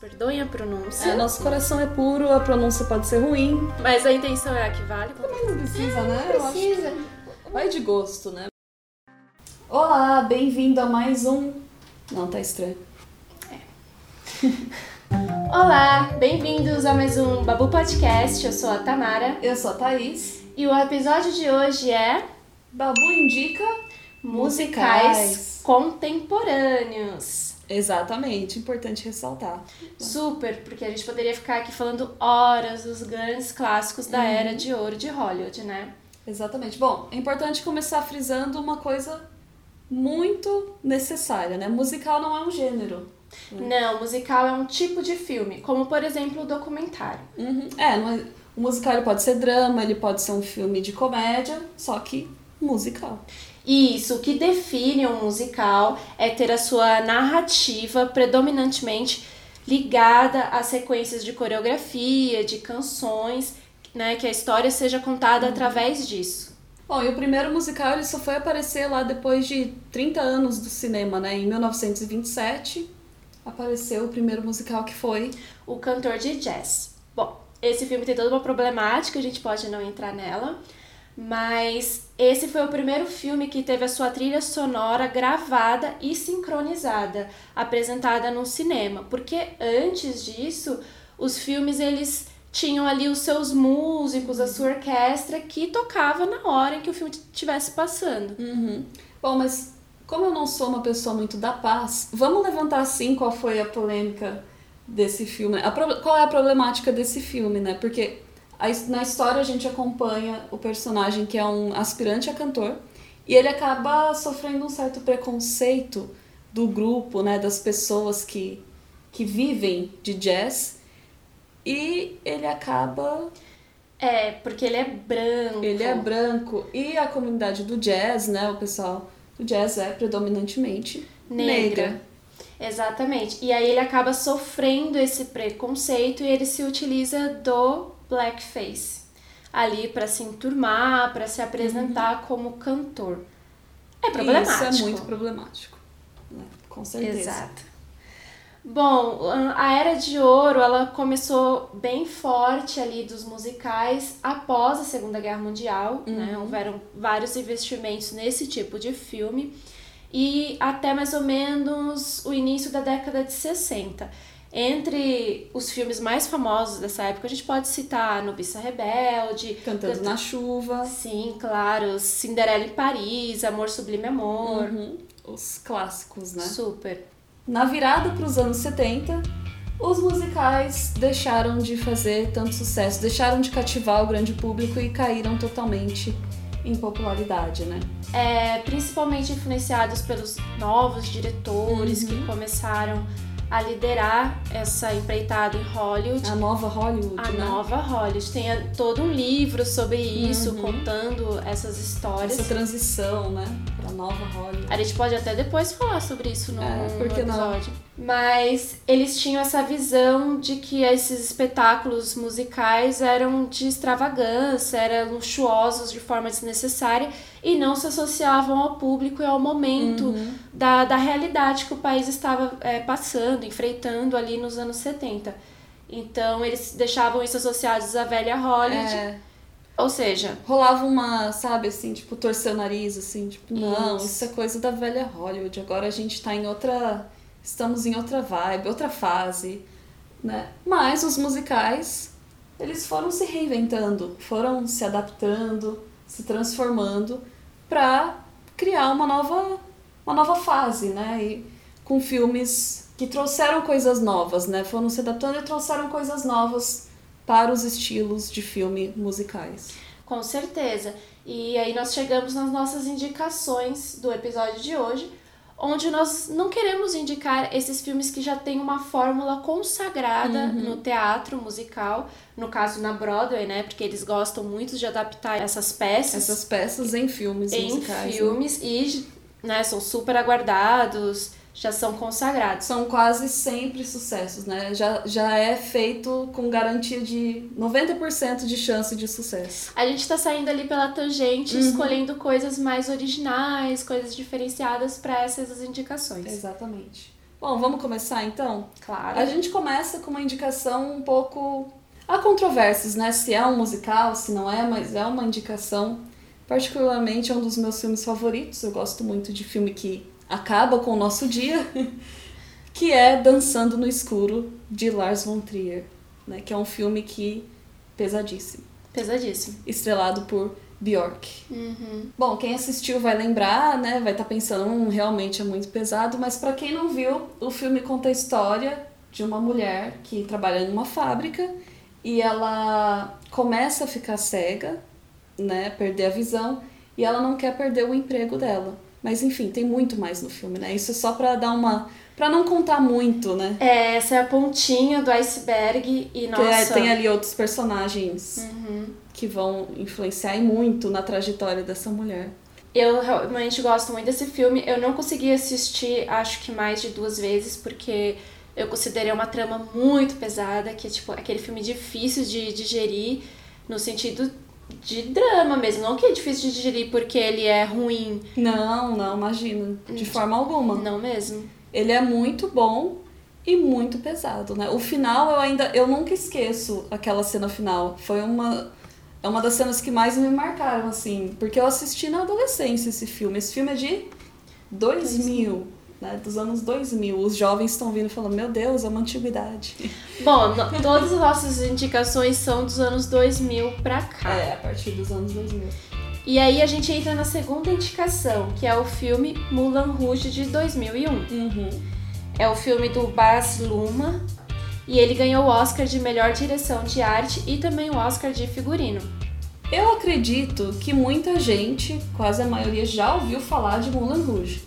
Perdoem a pronúncia. É, nosso coração é puro, a pronúncia pode ser ruim. Mas a intenção é a que vale. Também não precisa, né? Eu acho Precisa. que vai de gosto, né? Olá, bem-vindo a mais um. Não, tá estranho. Olá, bem-vindos a mais um Babu Podcast. Eu sou a Tamara Eu sou a Thaís. e o episódio de hoje é Babu indica musicais, Musicais. contemporâneos. Exatamente, importante ressaltar. Super, porque a gente poderia ficar aqui falando horas dos grandes clássicos da era de ouro de Hollywood, né? Exatamente. Bom, é importante começar frisando uma coisa muito necessária, né? Musical não é um gênero. Não, musical é um tipo de filme, como por exemplo o documentário. Uhum. É, não é- o musical pode ser drama, ele pode ser um filme de comédia, só que musical. Isso, o que define um musical é ter a sua narrativa predominantemente ligada a sequências de coreografia, de canções, né, que a história seja contada através disso. Bom, e o primeiro musical ele só foi aparecer lá depois de 30 anos do cinema, né? Em 1927 apareceu o primeiro musical que foi. O cantor de jazz. Bom, esse filme tem toda uma problemática, a gente pode não entrar nela, mas esse foi o primeiro filme que teve a sua trilha sonora gravada e sincronizada, apresentada no cinema, porque antes disso, os filmes eles tinham ali os seus músicos, a sua orquestra que tocava na hora em que o filme estivesse passando. Bom, mas como eu não sou uma pessoa muito da paz, vamos levantar assim qual foi a polêmica desse filme. A pro- Qual é a problemática desse filme, né? Porque a na história a gente acompanha o personagem que é um aspirante a cantor e ele acaba sofrendo um certo preconceito do grupo, né? Das pessoas que, que vivem de jazz e ele acaba É, porque ele é branco. ele é branco e a comunidade do jazz, né? O pessoal do jazz é predominantemente negra. negra. Exatamente. E aí ele acaba sofrendo esse preconceito e ele se utiliza do blackface ali para se enturmar, para se apresentar como cantor. É problemático. Uhum. Isso é muito problemático. né? Com certeza. Exato. Bom, a era de ouro, ela começou bem forte ali dos musicais após a Segunda Guerra Mundial, né? Houveram vários investimentos nesse tipo de filme e até mais ou menos o início da década de 60. Entre os filmes mais famosos dessa época, a gente pode citar Noviça Rebelde, Cantando na chuva. Sim, claro, Cinderela em Paris, Amor Sublime Amor, Uhum. Os clássicos, né? super. Na virada para os anos 70, os musicais deixaram de fazer tanto sucesso, deixaram de cativar o grande público e caíram totalmente em popularidade, né? é, principalmente influenciados pelos novos diretores Uhum. que começaram a liderar essa empreitada em Hollywood. A nova Hollywood, A né? nova Hollywood tem a- todo um livro sobre isso, Uhum. contando essas histórias. Essa transição, né? Pra nova Hollywood. A gente pode até depois falar sobre isso no, É, no por que não? episódio. Mas eles tinham essa visão de que esses espetáculos musicais eram de extravagância, eram luxuosos de forma desnecessária e não se associavam ao público e ao momento Uhum. da, da realidade que o país estava é, passando, enfrentando ali nos anos 70. Então eles deixavam isso associados à velha Hollywood. É, Ou seja, rolava uma, sabe, assim, tipo, torcer o nariz, assim, tipo, não, Isso. isso é coisa da velha Hollywood. Agora a gente tá em outra. Estamos em outra vibe, outra fase, né? Mas os musicais, eles foram se reinventando, foram se adaptando, se transformando pra criar uma nova, uma nova fase, né? E com filmes que trouxeram coisas novas, né? Foram se adaptando e trouxeram coisas novas para os estilos de filme musicais. Com certeza. E aí nós chegamos nas nossas indicações do episódio de hoje, onde nós não queremos indicar esses filmes que já têm uma fórmula consagrada no teatro musical, no caso na Broadway, né? Porque eles gostam muito de adaptar essas peças Essas peças em filmes em musicais. né? filmes e né, são super aguardados, já são consagrados. São quase sempre sucessos, né? Já, já é feito com garantia de 90% de chance de sucesso. A gente tá saindo ali pela tangente, escolhendo coisas mais originais, coisas diferenciadas para essas indicações. Exatamente. Bom, vamos começar então? Claro. A gente começa com uma indicação um pouco. Há controvérsias, né? Se é um musical, se não é, mas é uma indicação. Particularmente é um dos meus filmes favoritos. Eu gosto muito de filme que acaba com o nosso dia, que é Dançando no Escuro, de Lars von Trier, né? Que é um filme que pesadíssimo. Pesadíssimo. Estrelado por Bjork. Uhum. Bom, quem assistiu vai lembrar, né? Vai estar tá pensando, hum, realmente é muito pesado, mas para quem não viu, o filme conta a história de uma mulher que trabalha numa fábrica e ela começa a ficar cega, né? Perder a visão e ela não quer perder o emprego dela. Mas enfim, tem muito mais no filme, né? Isso é só para dar uma para não contar muito, né? É, essa é a pontinha do iceberg e nossa. É, tem ali outros personagens. Uhum que vão influenciar muito na trajetória dessa mulher. Eu realmente gosto muito desse filme. Eu não consegui assistir, acho que mais de duas vezes, porque eu considerei uma trama muito pesada, que é tipo aquele filme difícil de digerir, no sentido de drama mesmo. Não que é difícil de digerir porque ele é ruim. Não, não, imagina. De forma alguma. Não mesmo. Ele é muito bom e muito pesado, né? O final eu ainda. Eu nunca esqueço aquela cena final. Foi uma é uma das cenas que mais me marcaram, assim, porque eu assisti na adolescência esse filme. Esse filme é de 2000, né, dos anos 2000. Os jovens estão vindo falando, meu Deus, é uma antiguidade. Bom, todas as nossas indicações são dos anos 2000 pra cá. É, a partir dos anos 2000. E aí a gente entra na segunda indicação, que é o filme Mulan Rouge de 2001. Uhum. É o filme do Baz Luhrmann, e ele ganhou o Oscar de melhor direção de arte e também o Oscar de figurino. Eu acredito que muita gente, quase a maioria, já ouviu falar de Mulan Rouge.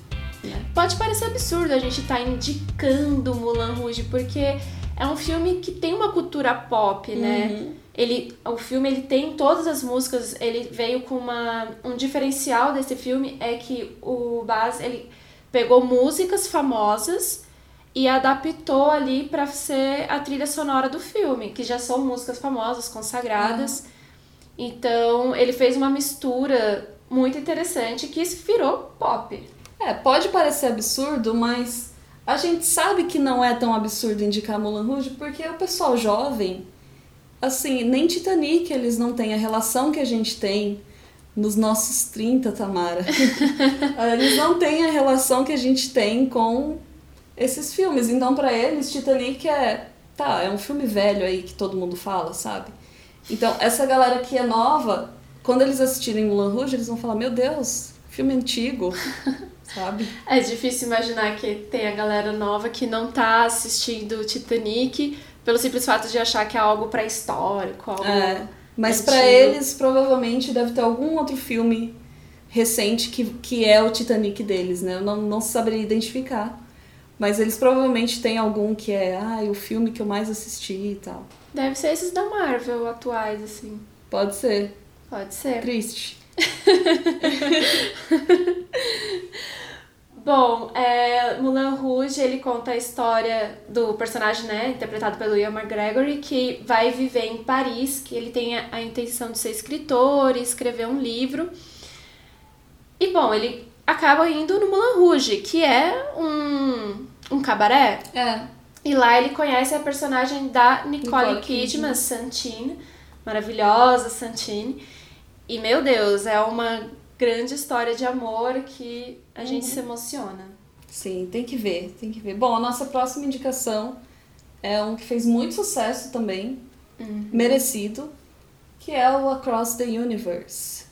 Pode parecer absurdo a gente estar tá indicando Mulan Rouge, porque é um filme que tem uma cultura pop, né? Uhum. Ele, o filme ele tem todas as músicas, ele veio com uma um diferencial desse filme é que o Baz ele pegou músicas famosas e adaptou ali para ser a trilha sonora do filme, que já são músicas famosas, consagradas. Uhum. Então, ele fez uma mistura muito interessante que virou pop. É, pode parecer absurdo, mas a gente sabe que não é tão absurdo indicar Mulan Rouge porque o pessoal jovem, assim, nem Titanic eles não têm a relação que a gente tem nos nossos 30, Tamara. eles não têm a relação que a gente tem com esses filmes. Então, para eles, Titanic é. Tá, é um filme velho aí que todo mundo fala, sabe? Então, essa galera que é nova, quando eles assistirem Mulan Rouge, eles vão falar: Meu Deus, filme antigo, sabe? É difícil imaginar que tem a galera nova que não tá assistindo Titanic pelo simples fato de achar que é algo pré-histórico, algo. É, mas para eles, provavelmente, deve ter algum outro filme recente que, que é o Titanic deles, né? Eu não, não saberia identificar. Mas eles provavelmente têm algum que é, ah, o filme que eu mais assisti e tal. Deve ser esses da Marvel atuais, assim. Pode ser. Pode ser. Triste. Bom, é, Mulan Rouge, ele conta a história do personagem, né, interpretado pelo Ian McGregor, que vai viver em Paris, que ele tem a, a intenção de ser escritor e escrever um livro. E, bom, ele acaba indo no Moulin Rouge, que é um, um cabaré. É. E lá ele conhece a personagem da Nicole, Nicole Kidman, Santine, maravilhosa Santine. E, meu Deus, é uma grande história de amor que a uhum. gente se emociona. Sim, tem que ver, tem que ver. Bom, a nossa próxima indicação é um que fez muito sucesso também, uhum. merecido, que é o Across the Universe.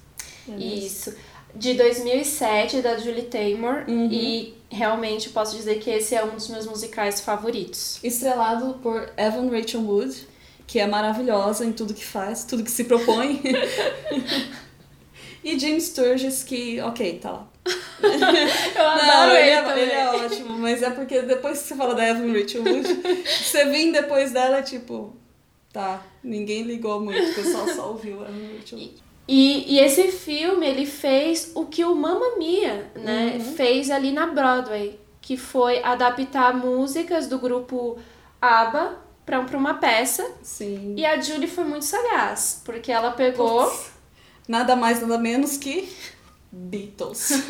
Isso de 2007 da Julie Taymor uhum. e realmente posso dizer que esse é um dos meus musicais favoritos. Estrelado por Evan Rachel Wood, que é maravilhosa em tudo que faz, tudo que se propõe. e Jim Sturgis, que, ok, tá lá. Eu adoro Não, ele, ele, é, ele é ótimo, mas é porque depois que você fala da Evan Rachel Wood, você vem depois dela, tipo, tá, ninguém ligou muito, o pessoal só ouviu a Evan Rachel Wood. E, e esse filme, ele fez o que o Mamma Mia, né, uhum. fez ali na Broadway, que foi adaptar músicas do grupo ABBA para uma peça. Sim. E a Julie foi muito sagaz, porque ela pegou... Putz, nada mais, nada menos que Beatles.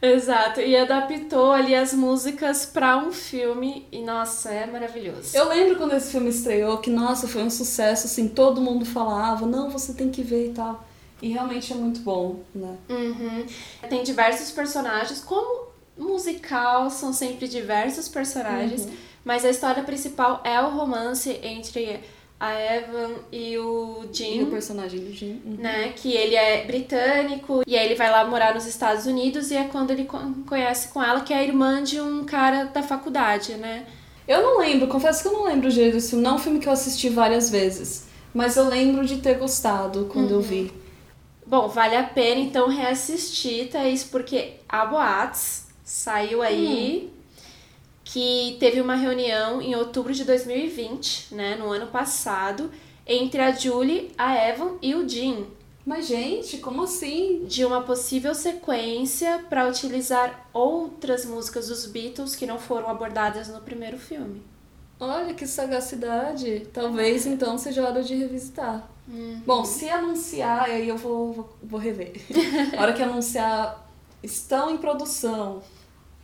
Exato, e adaptou ali as músicas pra um filme e nossa, é maravilhoso. Eu lembro quando esse filme estreou que, nossa, foi um sucesso, assim, todo mundo falava, não, você tem que ver e tal. E realmente é muito bom, né? Uhum. Tem diversos personagens, como musical, são sempre diversos personagens, Uhum. Mas a história principal é o romance entre a Evan e o E o Jim, personagem do Jim. uhum. né? Que ele é britânico e aí ele vai lá morar nos Estados Unidos e é quando ele con- conhece com ela, que é a irmã de um cara da faculdade, né? Eu não lembro, confesso que eu não lembro direito desse filme. Não é um filme que eu assisti várias vezes. Mas eu lembro de ter gostado quando eu vi. Bom, vale a pena então reassistir, Thaís, porque a Boates saiu aí que teve uma reunião em outubro de 2020, né, no ano passado, entre a Julie, a Evan e o Jim, Mas, gente, como assim? de uma possível sequência para utilizar outras músicas dos Beatles que não foram abordadas no primeiro filme. Olha que sagacidade. Talvez então seja hora de revisitar. Bom, se anunciar, aí eu vou, vou, vou rever. A hora que anunciar estão em produção.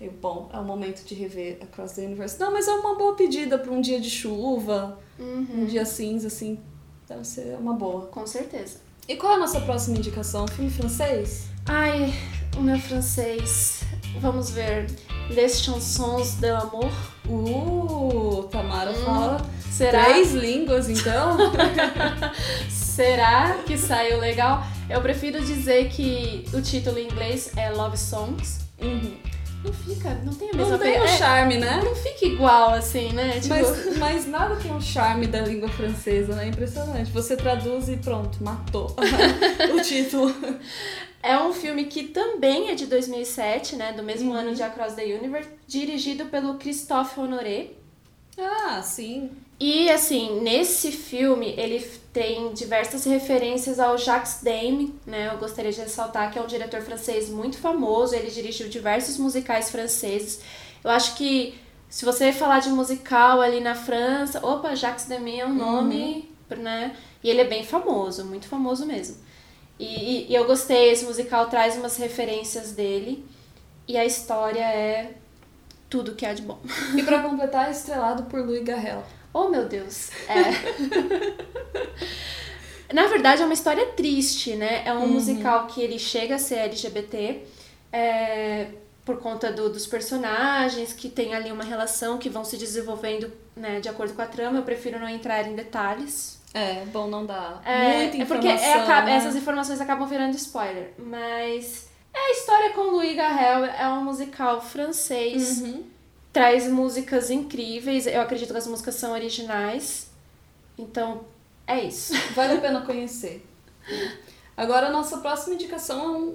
Eu, bom, é o momento de rever Across the Universe. Não, mas é uma boa pedida para um dia de chuva, um dia cinza, assim. Deve ser uma boa. Com certeza. E qual é a nossa próxima indicação? Filme francês? Ai, o meu francês. Vamos ver. Les chansons de l'amour. Uh, Tamara fala Será? três línguas, então? Será que saiu legal? Eu prefiro dizer que o título em inglês é Love Songs. Uhum. Não fica, não tem a mesma Não tem o É, charme, né? não fica igual assim, né? Tipo, Mas, mas nada tem o charme da língua francesa, né? Impressionante. Você traduz e pronto, matou o título. é um filme que também é de 2007, né? Do mesmo Uhum. ano de Across the Universe, dirigido pelo Christophe Honoré. Ah, sim. E assim, nesse filme ele tem diversas referências ao Jacques Demy, né? Eu gostaria de ressaltar que é um diretor francês muito famoso, ele dirigiu diversos musicais franceses. Eu acho que se você falar de musical ali na França, opa, Jacques Demy é um nome, né? E ele é bem famoso, muito famoso mesmo. E, e- e eu gostei, esse musical traz umas referências dele. E a história é tudo que há de bom. E pra completar, é estrelado por Louis Garrel. Oh, meu Deus. É. Na verdade, é uma história triste, né? É um musical que ele chega a ser LGBT é, por conta do- dos personagens, que tem ali uma relação que vão se desenvolvendo né, de acordo com a trama. Eu prefiro não entrar em detalhes. É, bom, não dá É, muita é porque informação. é, acaba- né? essas informações acabam virando spoiler. Mas é a história com Louis Garrel. É um musical francês Uhum. Traz músicas incríveis. Eu acredito que as músicas são originais. Então, é isso. Vale a pena conhecer. Agora, a nossa próxima indicação é um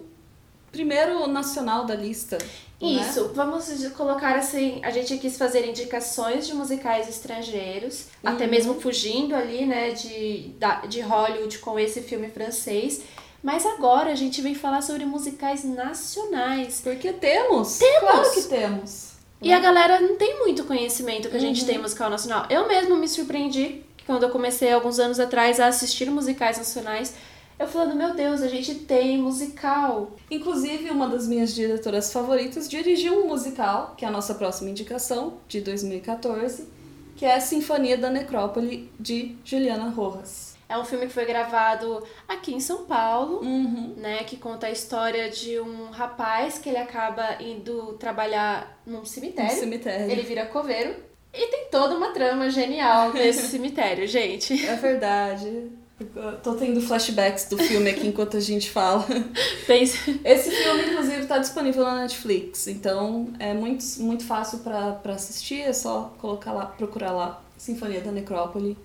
primeiro nacional da lista. né? Isso, vamos colocar assim, a gente quis fazer indicações de musicais estrangeiros, até mesmo fugindo ali, né, de, de Hollywood com esse filme francês. Mas agora a gente vem falar sobre musicais nacionais. Porque temos. Temos! Claro que temos. E a galera não tem muito conhecimento que a gente tem em musical nacional. Eu mesmo me surpreendi quando eu comecei alguns anos atrás a assistir musicais nacionais. Eu falando, meu Deus, a gente tem musical. Inclusive, uma das minhas diretoras favoritas dirigiu um musical, que é a nossa próxima indicação, de 2014, que é a Sinfonia da Necrópole, de Juliana Rojas. É um filme que foi gravado aqui em São Paulo, Uhum. né? Que conta a história de um rapaz que ele acaba indo trabalhar num Um cemitério. cemitério. Ele vira coveiro. E tem toda uma trama genial nesse cemitério, gente. É verdade. Eu tô tendo flashbacks do filme aqui enquanto a gente fala. Esse filme, inclusive, está disponível na Netflix, então é muito, muito fácil pra pra assistir, é só colocar lá, procurar lá Sinfonia da Necrópole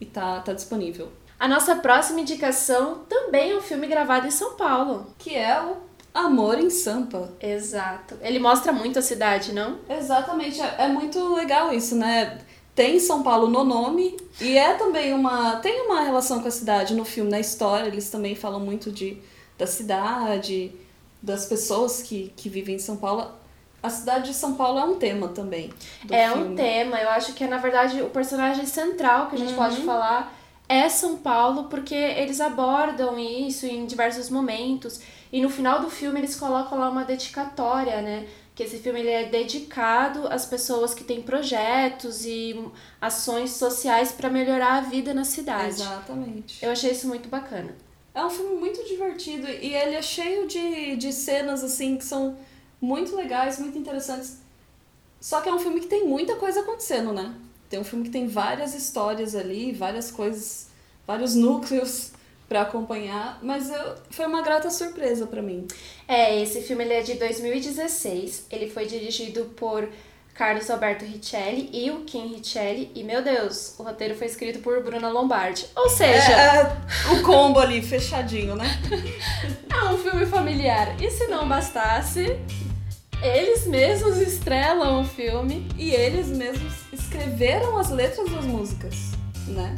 e tá, tá disponível. A nossa próxima indicação também é um filme gravado em São Paulo. Que é o Amor em Sampa. Exato. Ele mostra muito a cidade, não? Exatamente, é, é muito legal isso, né? Tem São Paulo no nome e é também uma. tem uma relação com a cidade no filme, na história, eles também falam muito de, da cidade, das pessoas que, que vivem em São Paulo. A cidade de São Paulo é um tema também. É filme. um tema. Eu acho que é, na verdade, o personagem central que a gente Uhum. pode falar é São Paulo, porque eles abordam isso em diversos momentos. E no final do filme eles colocam lá uma dedicatória, né? Que esse filme ele é dedicado às pessoas que têm projetos e ações sociais para melhorar a vida na cidade. Exatamente. Eu achei isso muito bacana. É um filme muito divertido e ele é cheio de, de cenas assim que são muito legais, muito interessantes. Só que é um filme que tem muita coisa acontecendo, né? Tem um filme que tem várias histórias ali, várias coisas, vários núcleos para acompanhar, mas eu, foi uma grata surpresa para mim. É, esse filme ele é de 2016. Ele foi dirigido por Carlos Alberto Richelli e o Kim Richelli. E, meu Deus, o roteiro foi escrito por Bruna Lombardi. Ou seja... É, é o combo ali, fechadinho, né? é um filme familiar. E se não bastasse, eles mesmos estrelam o filme. E eles mesmos escreveram as letras das músicas, né?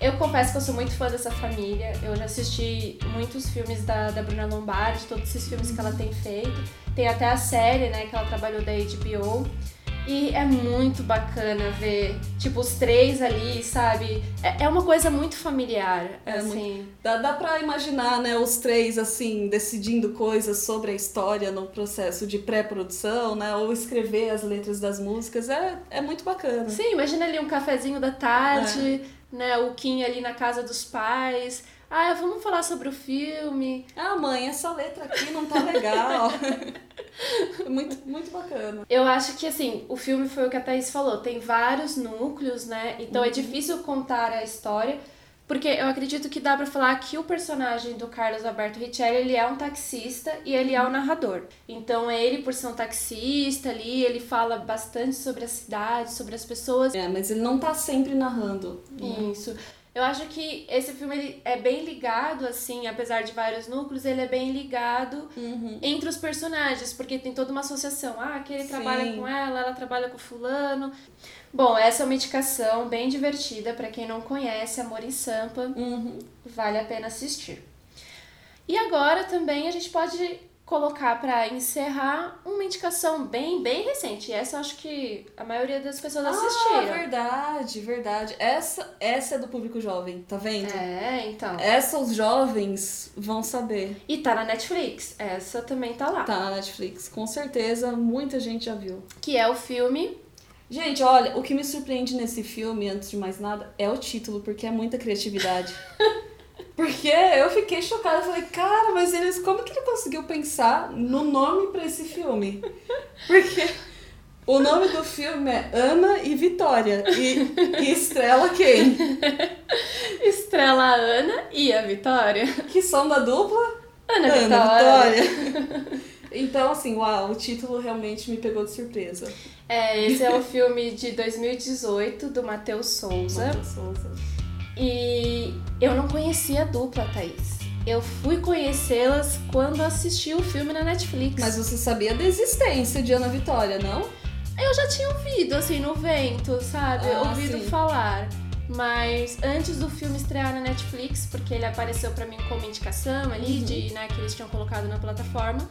Eu confesso que eu sou muito fã dessa família. Eu já assisti muitos filmes da, da Bruna Lombardi, todos esses filmes que ela tem feito. Tem até a série, né, que ela trabalhou da HBO. E é muito bacana ver, tipo, os três ali, sabe? É, é uma coisa muito familiar, é assim. Muito... Dá, dá pra imaginar, né, os três, assim, decidindo coisas sobre a história no processo de pré-produção, né? Ou escrever as letras das músicas. É, é muito bacana. Sim, imagina ali um cafezinho da tarde, é. né? O Kim ali na casa dos pais. Ah, vamos falar sobre o filme. Ah, mãe, essa letra aqui não tá legal. muito, muito bacana. Eu acho que, assim, o filme foi o que a Thaís falou, tem vários núcleos, né? Então é uhum. é difícil contar a história, porque eu acredito que dá para falar que o personagem do Carlos Alberto Richelli, ele é um taxista e ele é o narrador. Então ele, por ser um taxista ali, ele fala bastante sobre a cidade, sobre as pessoas. É, mas ele não tá sempre narrando. Né? Isso. Eu acho que esse filme ele é bem ligado, assim, apesar de vários núcleos, ele é bem ligado uhum. entre os personagens, porque tem toda uma associação. Ah, aquele Sim. trabalha com ela, ela trabalha com fulano. Bom, essa é uma indicação bem divertida para quem não conhece Amor em Sampa. Uhum. Vale a pena assistir. E agora também a gente pode colocar para encerrar uma indicação bem, bem recente. Essa eu acho que a maioria das pessoas ah, assistiram. verdade, verdade. Essa, essa é do público jovem, tá vendo? É, então. Essa os jovens vão saber. E tá na Netflix. Essa também tá lá. Tá na Netflix, com certeza muita gente já viu. Que é o filme Gente, olha, o que me surpreende nesse filme, antes de mais nada, é o título, porque é muita criatividade. Porque eu fiquei chocada, falei, cara, mas eles como que ele conseguiu pensar no nome para esse filme? Porque o nome do filme é Ana e Vitória. E, e estrela quem? Estrela a Ana e a Vitória. Que são da dupla Ana, Ana Vitória. Vitória. Então, assim, uau, o título realmente me pegou de surpresa. É, esse é o filme de 2018 do Matheus Souza. Matheus Souza. E eu não conhecia a dupla, Thaís. Eu fui conhecê-las quando assisti o filme na Netflix. Mas você sabia da existência de Ana Vitória, não? Eu já tinha ouvido, assim, no vento, sabe? Ah, ouvido sim. falar. Mas antes do filme estrear na Netflix, porque ele apareceu para mim como indicação ali, uhum. de, né, que eles tinham colocado na plataforma.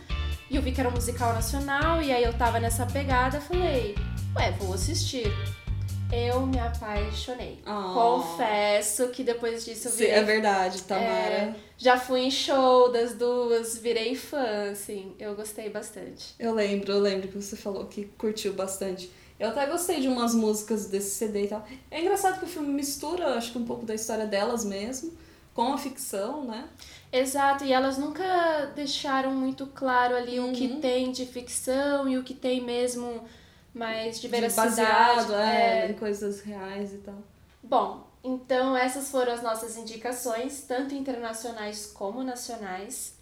E eu vi que era um musical nacional, e aí eu tava nessa pegada, falei, ué, vou assistir eu me apaixonei. Oh. Confesso que depois disso eu virei, Sim, é verdade, Tamara. É, já fui em show das duas, virei fã, assim. Eu gostei bastante. Eu lembro, eu lembro que você falou que curtiu bastante. Eu até gostei de umas músicas desse CD e tal. É engraçado que o filme mistura, acho que um pouco da história delas mesmo, com a ficção, né? Exato, e elas nunca deixaram muito claro ali uhum. o que uhum. tem de ficção e o que tem mesmo mais de veracidade. De baseado, é, é, em coisas reais e tal. Bom, então essas foram as nossas indicações, tanto internacionais como nacionais.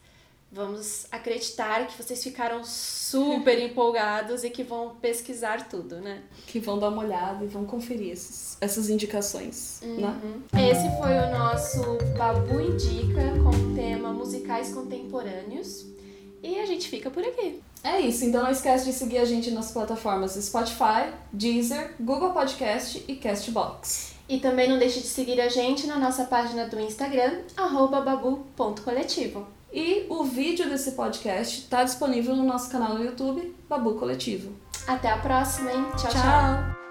Vamos acreditar que vocês ficaram super empolgados e que vão pesquisar tudo, né? Que vão dar uma olhada e vão conferir esses, essas indicações, né? uhum. né? Esse foi o nosso Babu Indica com o tema musicais contemporâneos. E a gente fica por aqui. É isso, então não esquece de seguir a gente nas plataformas Spotify, Deezer, Google Podcast e Castbox. E também não deixe de seguir a gente na nossa página do Instagram, babu.coletivo. E o vídeo desse podcast está disponível no nosso canal no YouTube, Babu Coletivo. Até a próxima, hein? tchau. tchau. tchau.